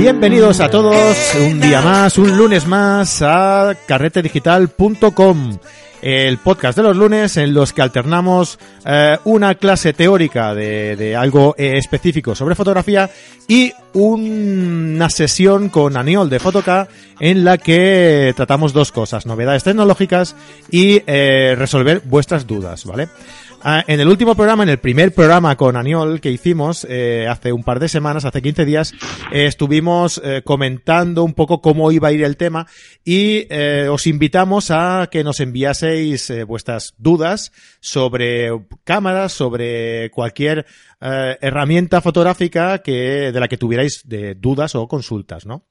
Bienvenidos a todos un día más, un lunes más a carretedigital.com, el podcast de los lunes en los que alternamos eh, una clase teórica de, de algo eh, específico sobre fotografía y una sesión con Aniol de Fotoca en la que tratamos dos cosas, novedades tecnológicas y eh, resolver vuestras dudas, ¿vale? Ah, en el último programa, en el primer programa con Aniol que hicimos eh, hace un par de semanas, hace 15 días, eh, estuvimos eh, comentando un poco cómo iba a ir el tema y os invitamos a que nos enviaseis vuestras dudas sobre cámaras, sobre cualquier herramienta fotográfica que de la que tuvierais dudas o consultas, ¿no?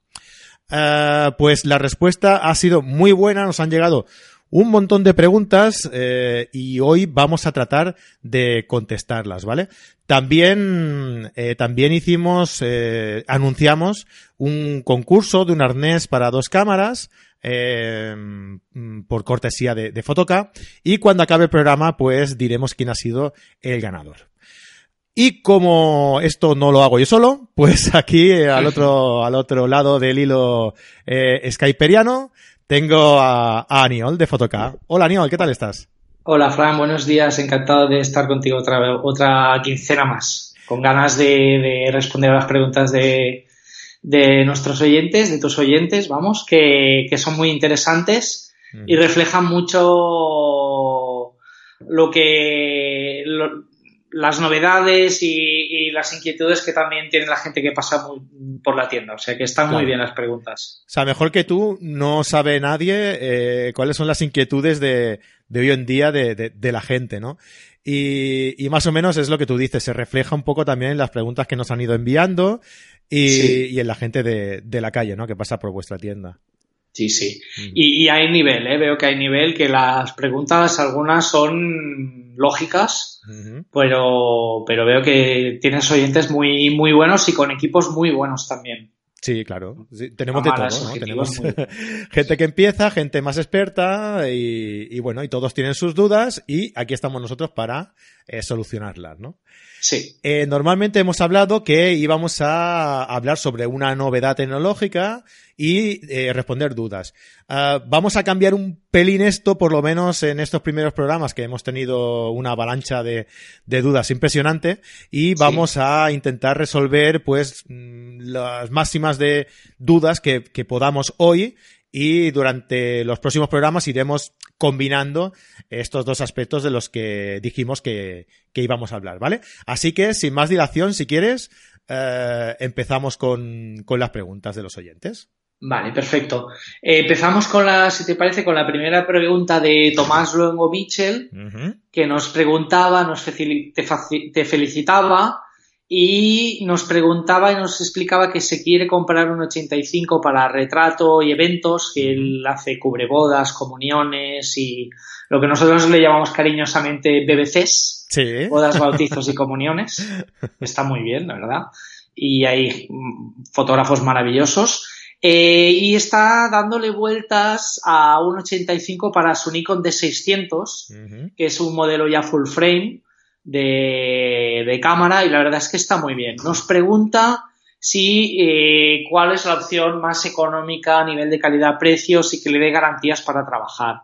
Pues la respuesta ha sido muy buena, nos han llegado un montón de preguntas eh, y hoy vamos a tratar de contestarlas, ¿vale? También, eh, también hicimos, eh, anunciamos un concurso de un arnés para dos cámaras. por cortesía de, de Fotoca y cuando acabe el programa pues diremos quién ha sido el ganador. Y como esto no lo hago yo solo, pues aquí al otro, al otro lado del hilo skyperiano tengo a, a Aniol de Fotoca. Hola Aniol, ¿qué tal estás? Hola Fran, buenos días, encantado de estar contigo otra, otra quincena más, con ganas de, de responder a las preguntas de, de nuestros oyentes, de tus oyentes, vamos, que, que son muy interesantes y reflejan mucho lo que lo- las novedades y, y las inquietudes que también tiene la gente que pasa muy- por la tienda. O sea que están Claro. muy bien las preguntas. O sea, mejor que tú no sabe nadie eh, cuáles son las inquietudes de, de hoy en día de, de- de la gente, ¿no? Y, y más o menos es lo que tú dices, se refleja un poco también en las preguntas que nos han ido enviando y, Sí. y en la gente de, de la calle, ¿no? Que pasa por vuestra tienda. Sí, sí. Mm. Y, y hay nivel, ¿eh? veo que hay nivel, que las preguntas algunas son lógicas, pero, pero veo que tienes oyentes muy, muy buenos y con equipos muy buenos también. Sí, claro. Sí, tenemos de todo, ¿no? Tenemos muy gente que empieza, gente más experta y, y bueno, y todos tienen sus dudas y aquí estamos nosotros para eh, solucionarlas, ¿no? Sí, Eh, normalmente hemos hablado que íbamos a hablar sobre una novedad tecnológica y eh, responder dudas. Ah, vamos a cambiar un pelín esto, por lo menos en estos primeros programas que hemos tenido una avalancha de, de dudas impresionante y vamos a intentar resolver pues mm, las máximas de dudas que, que podamos hoy y durante los próximos programas iremos combinando estos dos aspectos de los que dijimos que, que íbamos a hablar, ¿vale? Así que, sin más dilación, si quieres, eh, empezamos con, con las preguntas de los oyentes. vale, perfecto. Eh, empezamos con la, si te parece, con la primera pregunta de Tomás Luengo Mitchell, que nos preguntaba, nos te felicitaba y nos preguntaba y nos explicaba que se quiere comprar un 85 para retrato y eventos, que él hace cubrebodas, comuniones y lo que nosotros le llamamos cariñosamente BBCs, Sí. bodas, bautizos y comuniones. Está muy bien, la verdad. Y hay mm, fotógrafos maravillosos. Eh, y está dándole vueltas a un 85 para su Nikon D600 Ujú. que es un modelo ya full frame de, cámara y la verdad es que está muy bien. Nos pregunta si eh, cuál es la opción más económica a nivel de calidad-precios y que le dé garantías para trabajar.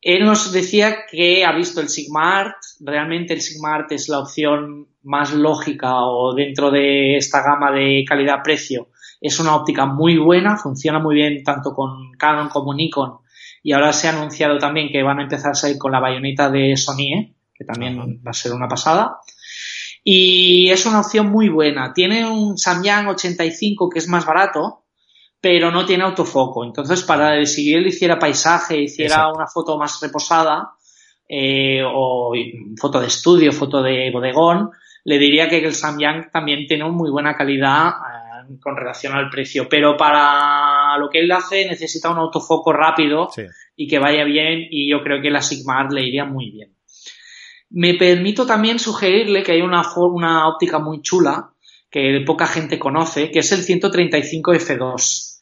Él nos decía que ha visto el Sigma Art, realmente el Sigma Art es la opción más lógica o dentro de esta gama de calidad-precio. Es una óptica muy buena, funciona muy bien tanto con Canon como Nikon y ahora se ha anunciado también que van a empezar a salir con la bayoneta de Sony, ¿eh? Que también va a ser una pasada. Y es una opción muy buena. Tiene un Samyang 85 que es más barato, pero no tiene autofoco. Entonces, para si él hiciera paisaje, hiciera Exacto. una foto más reposada, eh, o foto de estudio, foto de bodegón, le diría que el Samyang también tiene una muy buena calidad eh, con relación al precio. Pero para lo que él hace necesita un autofoco rápido Sí. y que vaya bien y yo creo que la Sigma Art le iría muy bien. Me permito también sugerirle que hay una, una óptica muy chula que poca gente conoce, que es el 135 F2.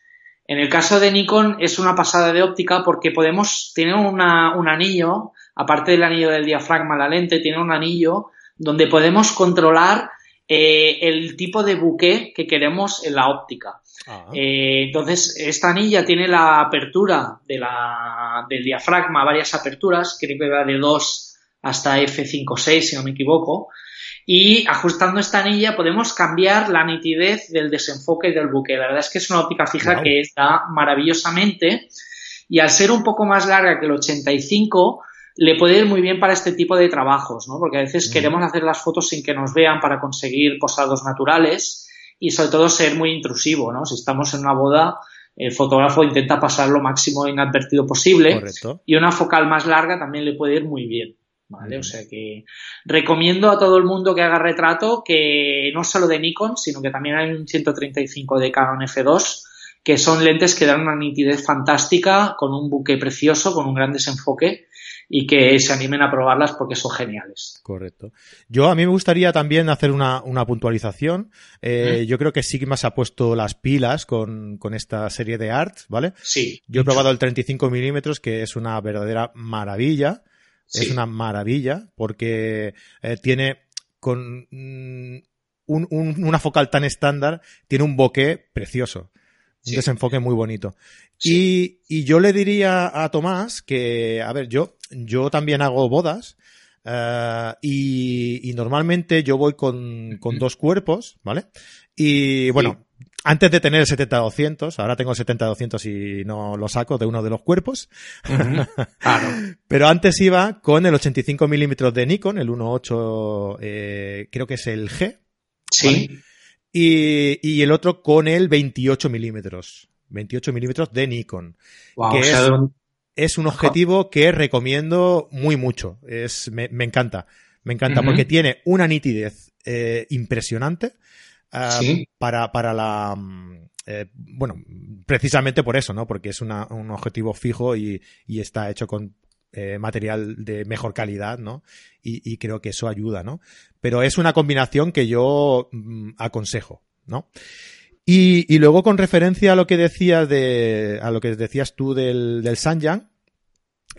En el caso de Nikon es una pasada de óptica porque podemos, tiene una, un anillo, aparte del anillo del diafragma, la lente tiene un anillo donde podemos controlar eh, el tipo de buque que queremos en la óptica. Ah. Eh, entonces, esta anilla tiene la apertura de la, del diafragma, varias aperturas, creo que va de 2 hasta F5.6, si no me equivoco. Y ajustando esta anilla podemos cambiar la nitidez del desenfoque del buque. La verdad es que es una óptica fija que está maravillosamente. Y al ser un poco más larga que el 85, le puede ir muy bien para este tipo de trabajos, ¿no? Porque a veces mm. queremos hacer las fotos sin que nos vean para conseguir posados naturales y sobre todo ser muy intrusivo, ¿no? Si estamos en una boda, el fotógrafo intenta pasar lo máximo inadvertido posible Correcto. y una focal más larga también le puede ir muy bien. ¿Vale? O sea que recomiendo a todo el mundo que haga retrato, que no solo de Nikon, sino que también hay un 135 de Canon F2, que son lentes que dan una nitidez fantástica, con un buque precioso, con un gran desenfoque y que se animen a probarlas porque son geniales. Correcto. Yo a mí me gustaría también hacer una, puntualización. Eh, yo creo que Sigma se ha puesto las pilas con, esta serie de arts, ¿vale? Sí. Yo he probado el 35 milímetros, que es una verdadera maravilla. Es una maravilla porque eh, tiene con mm, una focal tan estándar, tiene un bokeh precioso. Un desenfoque muy bonito. Y, y, yo le diría a Tomás que, a ver, yo, yo también hago bodas. Uh, y, y, normalmente yo voy con, con dos cuerpos, ¿vale? Y bueno, antes de tener el 70-200, ahora tengo el 70-200 y no lo saco de uno de los cuerpos. claro. Pero antes iba con el 85 milímetros de Nikon, el 1.8, eh, creo que es el G. Sí. Y, y, el otro con el 28 milímetros. 28 milímetros de Nikon. que es, un objetivo que recomiendo muy mucho. Es, me, encanta. Me encanta porque tiene una nitidez eh, impresionante ah, para, para la... Mm, eh, bueno, precisamente por eso, ¿no? Porque es una, un objetivo fijo y, y está hecho con eh, material de mejor calidad, ¿no? Y, y, creo que eso ayuda, ¿no? Pero es una combinación que yo mm, aconsejo, ¿no? Y, y, luego con referencia a lo que decías de, a lo que decías tú del, del Sanjang,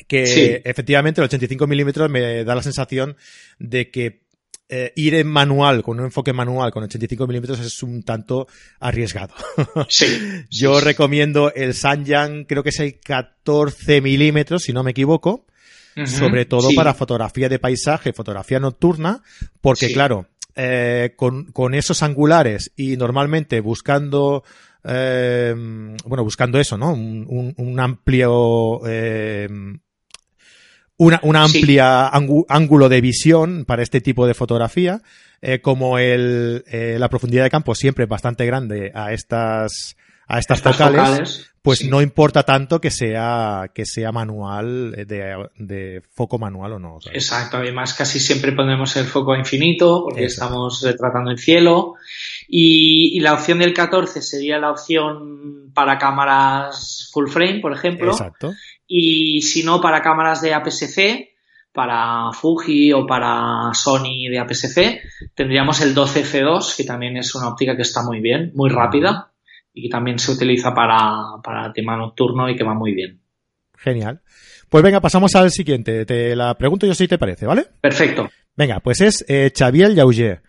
que efectivamente el 85 milímetros me da la sensación de que eh, ir en manual, con un enfoque manual con 85 milímetros es un tanto arriesgado. Sí. Yo recomiendo el Sanjang, creo que es el 14 milímetros, si no me equivoco, sobre todo para fotografía de paisaje, fotografía nocturna, porque claro, eh, con, con, esos angulares y normalmente buscando, eh, bueno, buscando eso, ¿no? Un, un, amplio, eh, una, una amplia ángulo de visión para este tipo de fotografía, eh, como el, eh, la profundidad de campo siempre es bastante grande a estas, a estas, focales, pues no importa tanto que sea, que sea manual, eh, de, de foco manual o no. Exacto, además casi siempre ponemos el foco a infinito porque estamos retratando el cielo. Y, y, la opción del 14 sería la opción para cámaras full frame, por ejemplo. Exacto. Y si no, para cámaras de APS-C, para Fuji o para Sony de APS-C, tendríamos el 12F2, que también es una óptica que está muy bien, muy rápida y que también se utiliza para, para tema nocturno y que va muy bien. Genial. Pues venga, pasamos al siguiente. Te la pregunto yo si te parece, ¿vale? Perfecto. Venga, pues es eh, Xavier Yauger.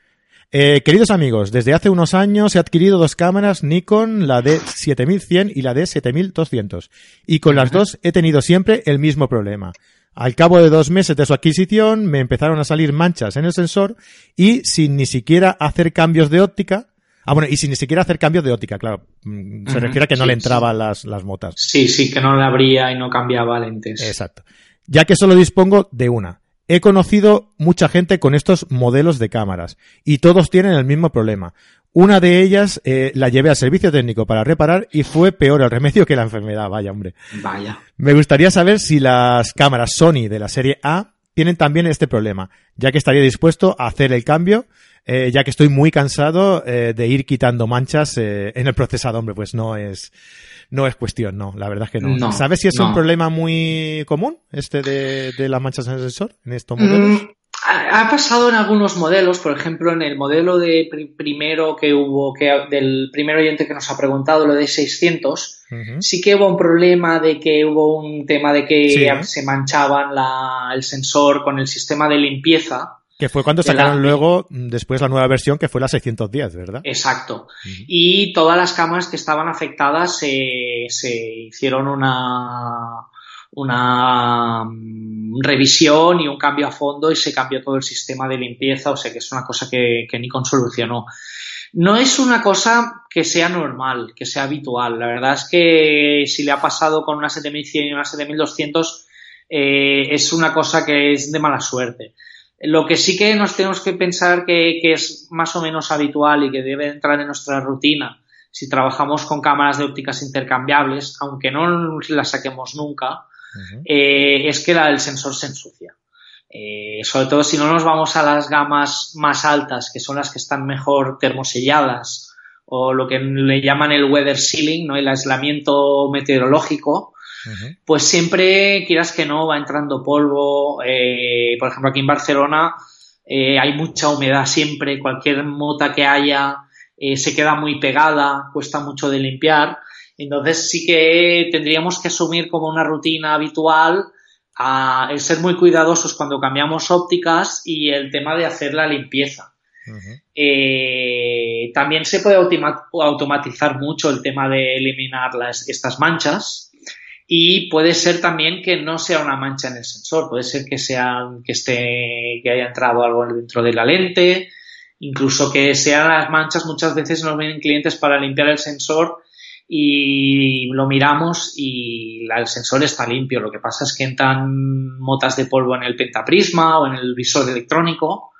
Eh, queridos amigos, desde hace unos años he adquirido dos cámaras Nikon, la D7100 y la D7200. Y con las dos he tenido siempre el mismo problema. Al cabo de dos meses de su adquisición me empezaron a salir manchas en el sensor y sin ni siquiera hacer cambios de óptica, Ah, bueno, y sin ni siquiera hacer cambios de óptica, claro. Mm, se refiere a que no le entraban las, las motas. Sí, sí, que no le abría y no cambiaba lentes. Exacto. Ya que solo dispongo de una. He conocido mucha gente con estos modelos de cámaras y todos tienen el mismo problema. Una de ellas eh, la llevé al servicio técnico para reparar y fue peor el remedio que la enfermedad. Vaya, hombre. Vaya. Me gustaría saber si las cámaras Sony de la serie A tienen también este problema, ya que estaría dispuesto a hacer el cambio eh, ya que estoy muy cansado eh, de ir quitando manchas eh, en el procesado, hombre, pues no es, no es cuestión, no, la verdad es que no. ¿Sabes si es un problema muy común este de, de, las manchas en el sensor, en estos modelos? Mm, ha pasado en algunos modelos, por ejemplo, en el modelo de primero que hubo, que del primer oyente que nos ha preguntado, lo de 600, sí que hubo un problema de que hubo un tema de que se manchaban la, el sensor con el sistema de limpieza Que fue cuando sacaron luego, después la nueva versión, que fue la 610, ¿verdad? Exacto. Y todas las cámaras que estaban afectadas se, se hicieron una, una mm, revisión y un cambio a fondo y se cambió todo el sistema de limpieza, o sea que es una cosa que, que Nikon solucionó. No es una cosa que sea normal, que sea habitual. La verdad es que si le ha pasado con una 7100 y una 7200, eh, es una cosa que es de mala suerte. Lo que sí que nos tenemos que pensar que, es más o menos habitual y que debe entrar en nuestra rutina si trabajamos con cámaras de ópticas intercambiables, aunque no las saquemos nunca, eh, es que la del sensor se ensucia. Eh, sobre todo si no nos vamos a las gamas más altas, que son las que están mejor termoselladas, o lo que le llaman el weather sealing, ¿no? el aislamiento meteorológico, pues siempre, quieras que no, va entrando polvo. Eh, por ejemplo, aquí en Barcelona eh, hay mucha humedad siempre, cualquier mota que haya se queda muy pegada, cuesta mucho de limpiar. Entonces sí que tendríamos que asumir como una rutina habitual a el ser muy cuidadosos cuando cambiamos ópticas y el tema de hacer la limpieza. Eh, también se puede automatizar mucho el tema de eliminar las, estas manchas y puede ser también que no sea una mancha en el sensor, puede ser que sea que esté que haya entrado algo dentro de la lente, incluso que sean las manchas muchas veces nos vienen clientes para limpiar el sensor y lo miramos y el sensor está limpio. Lo que pasa es que entran motas de polvo en el pentaprisma o en el visor electrónico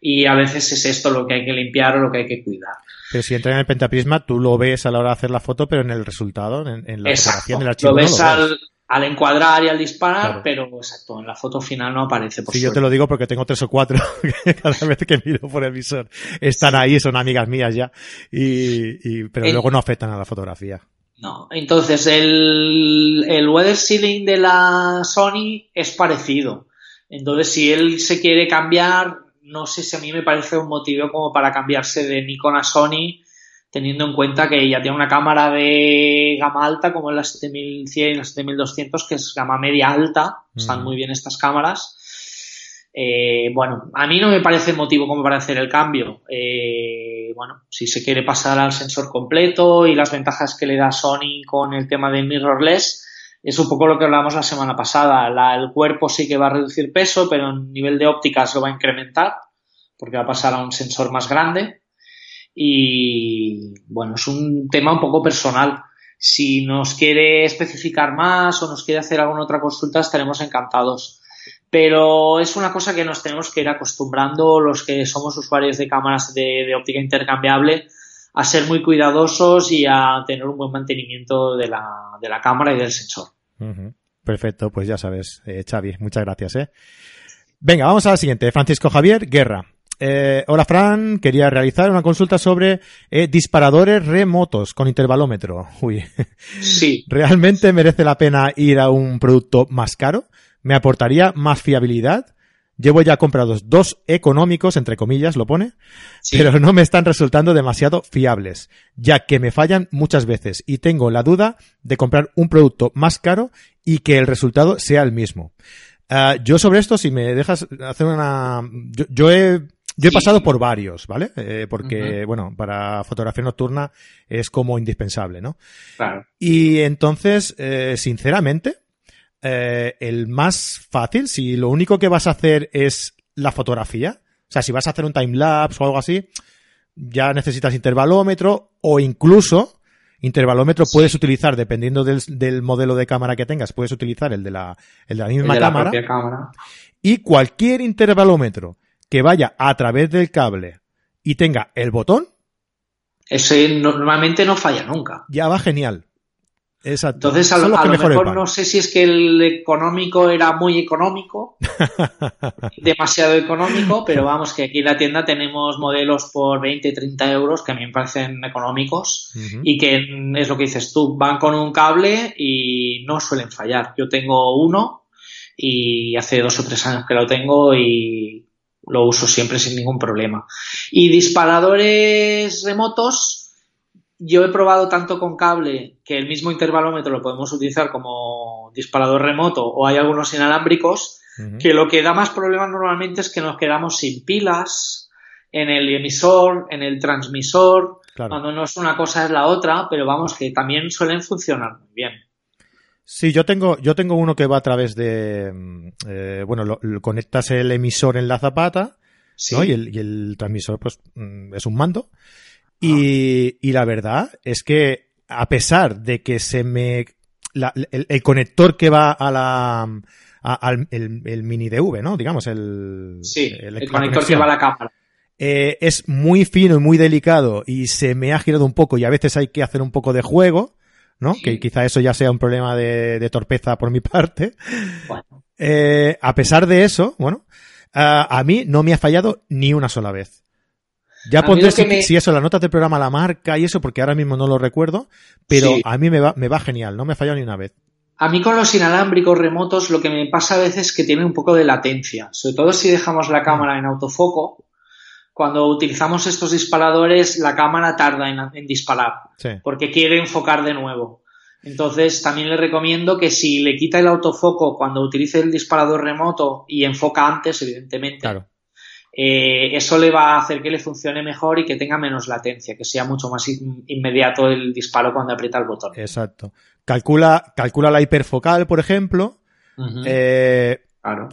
y a veces es esto lo que hay que limpiar o lo que hay que cuidar. Pero si entra en el pentaprisma, tú lo ves a la hora de hacer la foto, pero en el resultado, en, la fotografía, en el archivo. Lo ves, al, al encuadrar y al disparar, pero exacto, en la foto final no aparece. Por sí, yo te lo digo porque tengo tres o cuatro cada vez que miro por el visor. Están ahí, son amigas mías ya, y, pero luego no afectan a la fotografía. No, entonces el, el weather sealing de la Sony es parecido. Entonces si él se quiere cambiar, no sé si a mí me parece un motivo como para cambiarse de Nikon a Sony teniendo en cuenta que ya tiene una cámara de gama alta como la 7100 y la 7200 que es gama media alta, están mm. muy bien estas cámaras. Eh, bueno, a mí no me parece motivo como para hacer el cambio. Eh, bueno, si se quiere pasar al sensor completo y las ventajas que le da Sony con el tema del mirrorless, es un poco lo que hablamos la semana pasada. el cuerpo sí que va a reducir peso, pero en nivel de ópticas lo va a incrementar porque va a pasar a un sensor más grande. Y bueno, es un tema un poco personal. Si nos quiere especificar más o nos quiere hacer alguna otra consulta, estaremos encantados. Pero es una cosa que nos tenemos que ir acostumbrando los que somos usuarios de cámaras de, óptica intercambiable a ser muy cuidadosos y a tener un buen mantenimiento de la, de la cámara y del sensor. Perfecto, pues ya sabes, eh, Xavi, muchas gracias. ¿eh? Venga, vamos a la siguiente. Francisco Javier Guerra. Eh, hola Fran, quería realizar una consulta sobre eh, disparadores remotos con intervalómetro. Uy. Sí. ¿Realmente merece la pena ir a un producto más caro? ¿Me aportaría más fiabilidad? Llevo ya comprados dos económicos, entre comillas, lo pone, pero no me están resultando demasiado fiables, ya que me fallan muchas veces y tengo la duda de comprar un producto más caro y que el resultado sea el mismo. Ah, yo sobre esto, si me dejas hacer una... yo he yo he pasado por varios, ¿vale? Eh, porque, bueno, para fotografía nocturna es como indispensable, ¿no? Claro. Y entonces, eh, sinceramente, eh, el más fácil, si lo único que vas a hacer es la fotografía, o sea, si vas a hacer un timelapse o algo así, ya necesitas intervalómetro o incluso intervalómetro puedes utilizar, dependiendo del, modelo de cámara que tengas, puedes utilizar el de la, el de la misma cámara. Y cualquier intervalómetro que vaya a través del cable y tenga el botón. Ese normalmente no falla nunca. Ya va genial. Exacto. Entonces, a, lo mejor no sé si es que el económico era muy económico, demasiado económico, pero vamos, que aquí en la tienda tenemos modelos por 20, 30 euros que a mí me parecen económicos y que es lo que dices tú, van con un cable y no suelen fallar. Yo tengo uno y hace dos o tres años que lo tengo y lo uso siempre sin ningún problema. Y disparadores remotos, yo he probado tanto con cable que el mismo intervalómetro lo podemos utilizar como disparador remoto o hay algunos inalámbricos que lo que da más problemas normalmente es que nos quedamos sin pilas en el emisor, en el transmisor, cuando no es una cosa es la otra, pero vamos que también suelen funcionar muy bien. Sí, yo tengo, yo tengo uno que va a través de, mm, eh, bueno, lo, conectas el emisor en la zapata, ¿no? Y el, y el, transmisor, pues, mm, es un mando. Y, ah. y, la verdad es que, a pesar de que se me, la, el, conector que va a la, al el, mini DV, ¿no? Digamos, el, sí, el, conector que va a la cámara. Eh, es muy fino y muy delicado y se me ha girado un poco y a veces hay que hacer un poco de juego. ¿no? Que quizá eso ya sea un problema de, torpeza por mi parte. Eh, a pesar de eso, bueno, a mí no me ha fallado ni una sola vez. Ya pondré si, eso, las notas del programa, la marca y eso, porque ahora mismo no lo recuerdo, pero a mí me va, me va genial, no me ha fallado ni una vez. A mí con los inalámbricos remotos lo que me pasa a veces es que tiene un poco de latencia, sobre todo si dejamos la cámara en autofoco, cuando utilizamos estos disparadores, la cámara tarda en, disparar, porque quiere enfocar de nuevo. Entonces, también le recomiendo que si le quita el autofoco cuando utilice el disparador remoto y enfoca antes, evidentemente, eh, eso le va a hacer que le funcione mejor y que tenga menos latencia, que sea mucho más inmediato el disparo cuando aprieta el botón. Exacto. Calcula, calcula la hiperfocal, por ejemplo.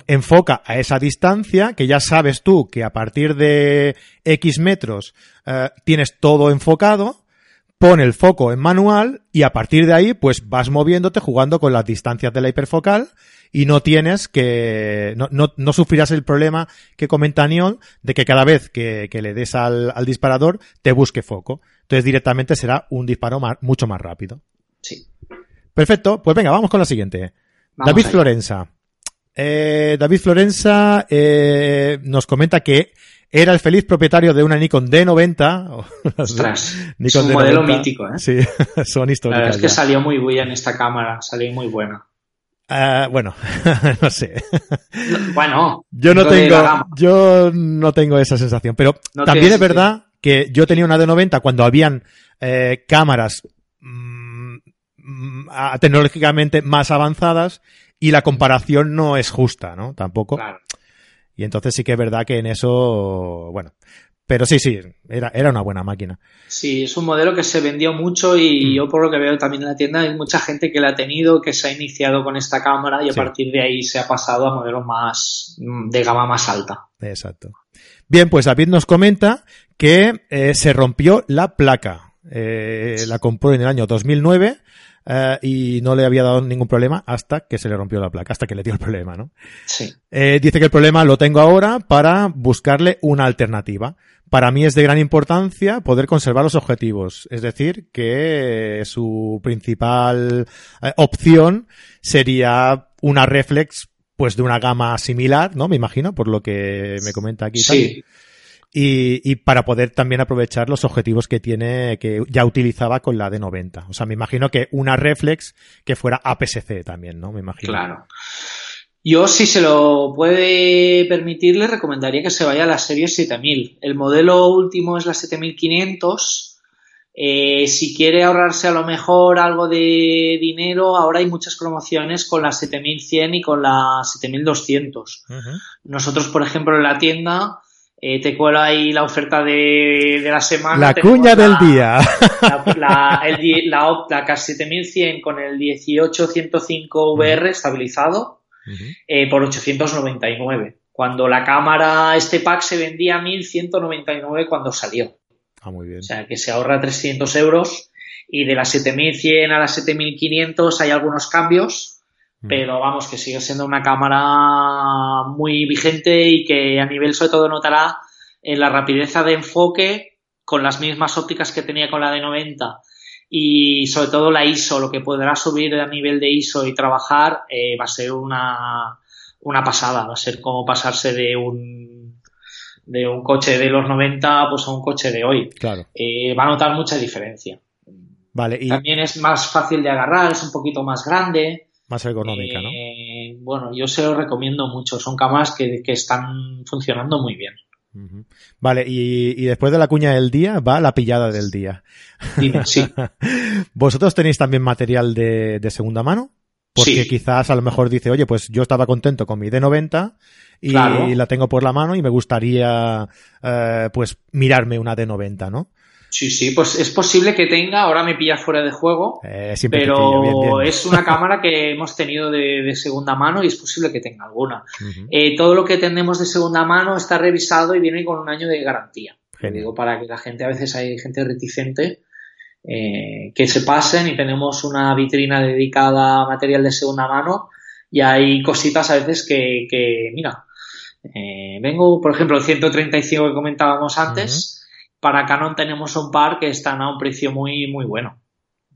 Enfoca a esa distancia, que ya sabes tú que a partir de X metros eh, tienes todo enfocado, pone el foco en manual y a partir de ahí pues vas moviéndote jugando con las distancias de la hiperfocal y no tienes que, no, no, no sufrirás el problema que comenta Aniol de que cada vez que, que le des al, al, disparador te busque foco. Entonces directamente será un disparo mucho más rápido. Sí. Perfecto, pues venga, vamos con la siguiente. David Florenza. Eh, David Florenza eh, nos comenta que era el feliz propietario de una Nikon D90. Ostras, es un modelo mítico, ¿eh? Sí, son históricas. La verdad es que salió muy buena en esta cámara, salió muy buena. Uh, bueno, no sé. bueno, yo no tengo, yo no tengo esa sensación, pero también es verdad que yo tenía una D90 cuando habían eh, cámaras mmm, tecnológicamente más avanzadas y la comparación no es justa, ¿no? Tampoco. Y entonces sí que es verdad que en eso, bueno, pero sí, sí, era, era una buena máquina. Sí, es un modelo que se vendió mucho y mm. yo por lo que veo también en la tienda hay mucha gente que la ha tenido, que se ha iniciado con esta cámara y a partir de ahí se ha pasado a modelos más mm, de gama más alta. Exacto. Bien, pues David nos comenta que eh, se rompió la placa. Eh, la compró en el año 2009 eh, y no le había dado ningún problema hasta que se le rompió la placa, hasta que le dio el problema, ¿no? Sí. Dice que el problema lo tengo ahora para buscarle una alternativa. Para mí es de gran importancia poder conservar los objetivos, es decir, que su principal eh, opción sería una reflex pues de una gama similar, ¿no? Me imagino, por lo que me comenta aquí. Sí y, y, para poder también aprovechar los objetivos que tiene, que ya utilizaba con la D90. O sea, me imagino que una reflex que fuera APS-C también, ¿no? Me imagino. Claro. Yo, si se lo puede permitir, le recomendaría que se vaya a la serie 7000. El modelo último es la 7500. Eh, si quiere ahorrarse a lo mejor algo de dinero, ahora hay muchas promociones con la 7100 y con la 7200. Nosotros, por ejemplo, en la tienda eh, te cuelo ahí la oferta de, de la semana. La cuña del día. La, el, la Opta 7100 con el 18105 VR estabilizado eh, por 899. Cuando la cámara, este pack se vendía a 1199 cuando salió. Ah, muy bien. O sea que se ahorra 300 euros y de la 7100 a la 7500 hay algunos cambios pero vamos, que sigue siendo una cámara muy vigente y que a nivel sobre todo notará en la rapidez de enfoque con las mismas ópticas que tenía con la de 90 y sobre todo la ISO, lo que podrá subir a nivel de ISO y trabajar eh, va a ser una, una pasada, va a ser como pasarse de un de un coche de los 90 pues a un coche de hoy. Claro. Eh, va a notar mucha diferencia. Vale, y... También es más fácil de agarrar, es un poquito más grande. Más ergonómica, ¿no? Eh, bueno, yo se lo recomiendo mucho. Son camas que, están funcionando muy bien. Vale, y, después de la cuña del día va la pillada del día. sí. ¿Vosotros tenéis también material de, segunda mano? porque Sí. quizás a lo mejor dice, oye, pues yo estaba contento con mi D90 y Claro. la tengo por la mano y me gustaría, eh, pues, mirarme una D90, ¿no? Sí, sí, pues es posible que tenga, ahora me pilla fuera de juego, Eh, pero pillo, bien, bien. es una cámara que hemos tenido de, de segunda mano y es posible que tenga alguna. Eh, todo lo que tenemos de segunda mano está revisado y viene con un año de garantía. Digo para que la gente, a veces hay gente reticente, eh, que se pasen y tenemos una vitrina dedicada a material de segunda mano y hay cositas a veces que, que mira, eh, vengo, por ejemplo, el 135 que comentábamos antes, para Canon tenemos un par que están a un precio muy, muy bueno.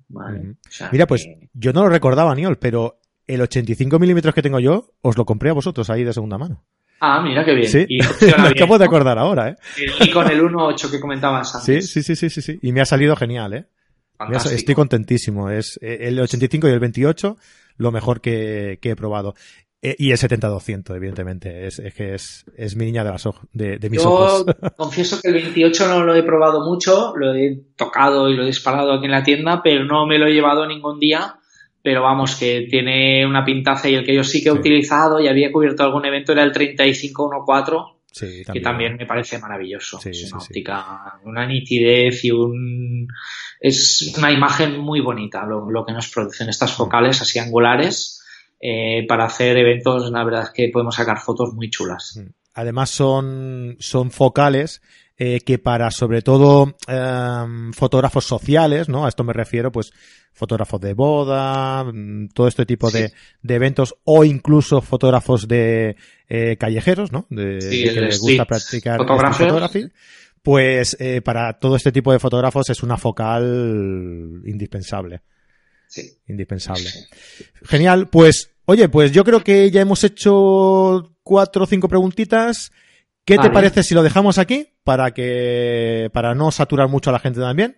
Vale. Ujú. O sea Mira, pues que- yo no lo recordaba, Niol, pero el 85 milímetros que tengo yo, os lo compré a vosotros ahí de segunda mano. Ah, mira qué bien. Sí, Y funciona me bien, acabo de ¿no? acordar ahora, ¿eh? Y con el 1.8 que comentabas antes. sí, sí, sí, sí, sí. Y me ha salido genial, ¿eh? Fantástico. Estoy contentísimo. Es eh, el 85 y el 28 lo mejor que, que he probado. Eh, y el 70-200, evidentemente. Es, es que es, es mi niña de, las de, de mis Yo ojos. confieso que el 28 no lo he probado mucho, lo he tocado y lo he disparado aquí en la tienda, pero no me lo he llevado ningún día. Pero vamos, que tiene una pintaza y el que yo sí que he Sí. utilizado y había cubierto algún evento era el 3514, Sí, que también me parece maravilloso. Sí, es una sí. óptica, una nitidez y un... Es una imagen muy bonita lo, lo que nos producen estas focales así angulares. Eh, para hacer eventos, la verdad es que podemos sacar fotos muy chulas. Además son, son focales eh, que para sobre todo em, fotógrafos sociales, ¿no? A esto me refiero, pues fotógrafos de boda, mm, todo este tipo Sí. de, de eventos o incluso fotógrafos de eh, callejeros, ¿no? De, Sí, que les gusta practicar photography. Pues eh, para todo este tipo de fotógrafos es una focal indispensable. Sí. Indispensable. Genial, pues, oye, pues yo creo que ya hemos hecho cuatro o cinco preguntitas. ¿Qué te parece si lo dejamos aquí? Para que, para no saturar mucho a la gente también.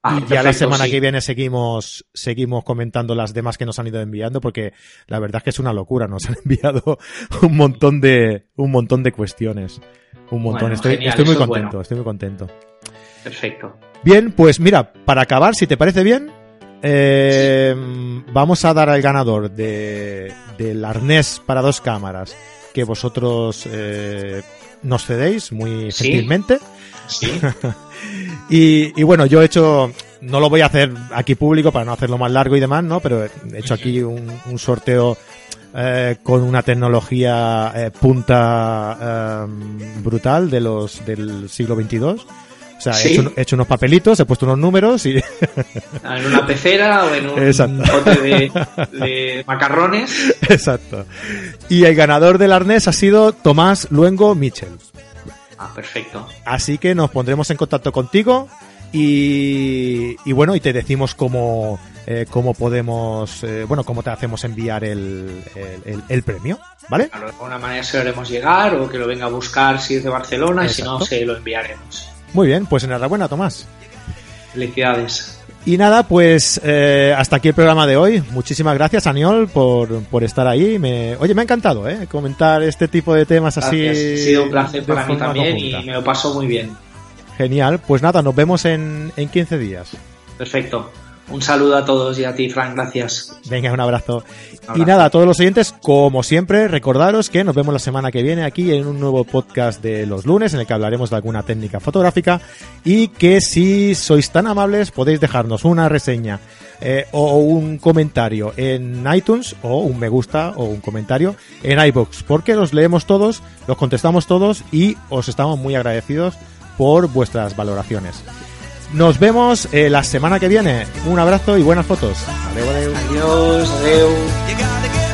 Ah, y ya la semana sí. que viene seguimos, seguimos comentando las demás que nos han ido enviando, porque la verdad es que es una locura. Nos han enviado un montón de, un montón de cuestiones. Un montón. Bueno, estoy, genial, estoy muy es contento, bueno. estoy muy contento. Perfecto. Bien, pues mira, para acabar, si te parece bien, Em, vamos a dar al ganador de, del arnés para dos cámaras que vosotros eh, nos cedéis muy ¿Sí? gentilmente. Y, bueno, yo he hecho, no lo voy a hacer aquí público para no hacerlo más largo y demás, ¿no? Pero he hecho aquí un, sorteo eh, con una tecnología eh, punta em, brutal de los del siglo 22 he, hecho, unos papelitos, he puesto unos números y... Ah, en una pecera o en un Exacto. bote de, macarrones. Exacto. Y el ganador del arnés ha sido Tomás Luengo Michel. Ah, perfecto. Así que nos pondremos en contacto contigo y, y bueno, y te decimos cómo, eh, cómo podemos, eh, bueno, cómo te hacemos enviar el, premio, ¿vale? De alguna manera se lo haremos llegar o que lo venga a buscar si es de Barcelona y si no, se lo enviaremos. Muy bien, pues enhorabuena, Tomás. Felicidades. Y nada, pues eh, hasta aquí el programa de hoy. Muchísimas gracias, Aniol, por, por estar ahí. Me, oye, me ha encantado, ¿eh? Comentar este tipo de temas así. Ha sido un placer para mí también conjunta. y me lo paso muy bien. Genial. Pues nada, nos vemos en, en 15 días. Perfecto. Un saludo a todos y a ti, Frank. Gracias. Venga, un abrazo. Y abrazo. nada, a todos los oyentes, como siempre, recordaros que nos vemos la semana que viene aquí en un nuevo podcast de los lunes en el que hablaremos de alguna técnica fotográfica y que si sois tan amables podéis dejarnos una reseña eh, o un comentario en iTunes o un me gusta o un comentario en iBox porque los leemos todos, los contestamos todos y os estamos muy agradecidos por vuestras valoraciones. Nos vemos eh, la semana que viene. Un abrazo y buenas fotos. Adeu, adeu. Adiós, adeu.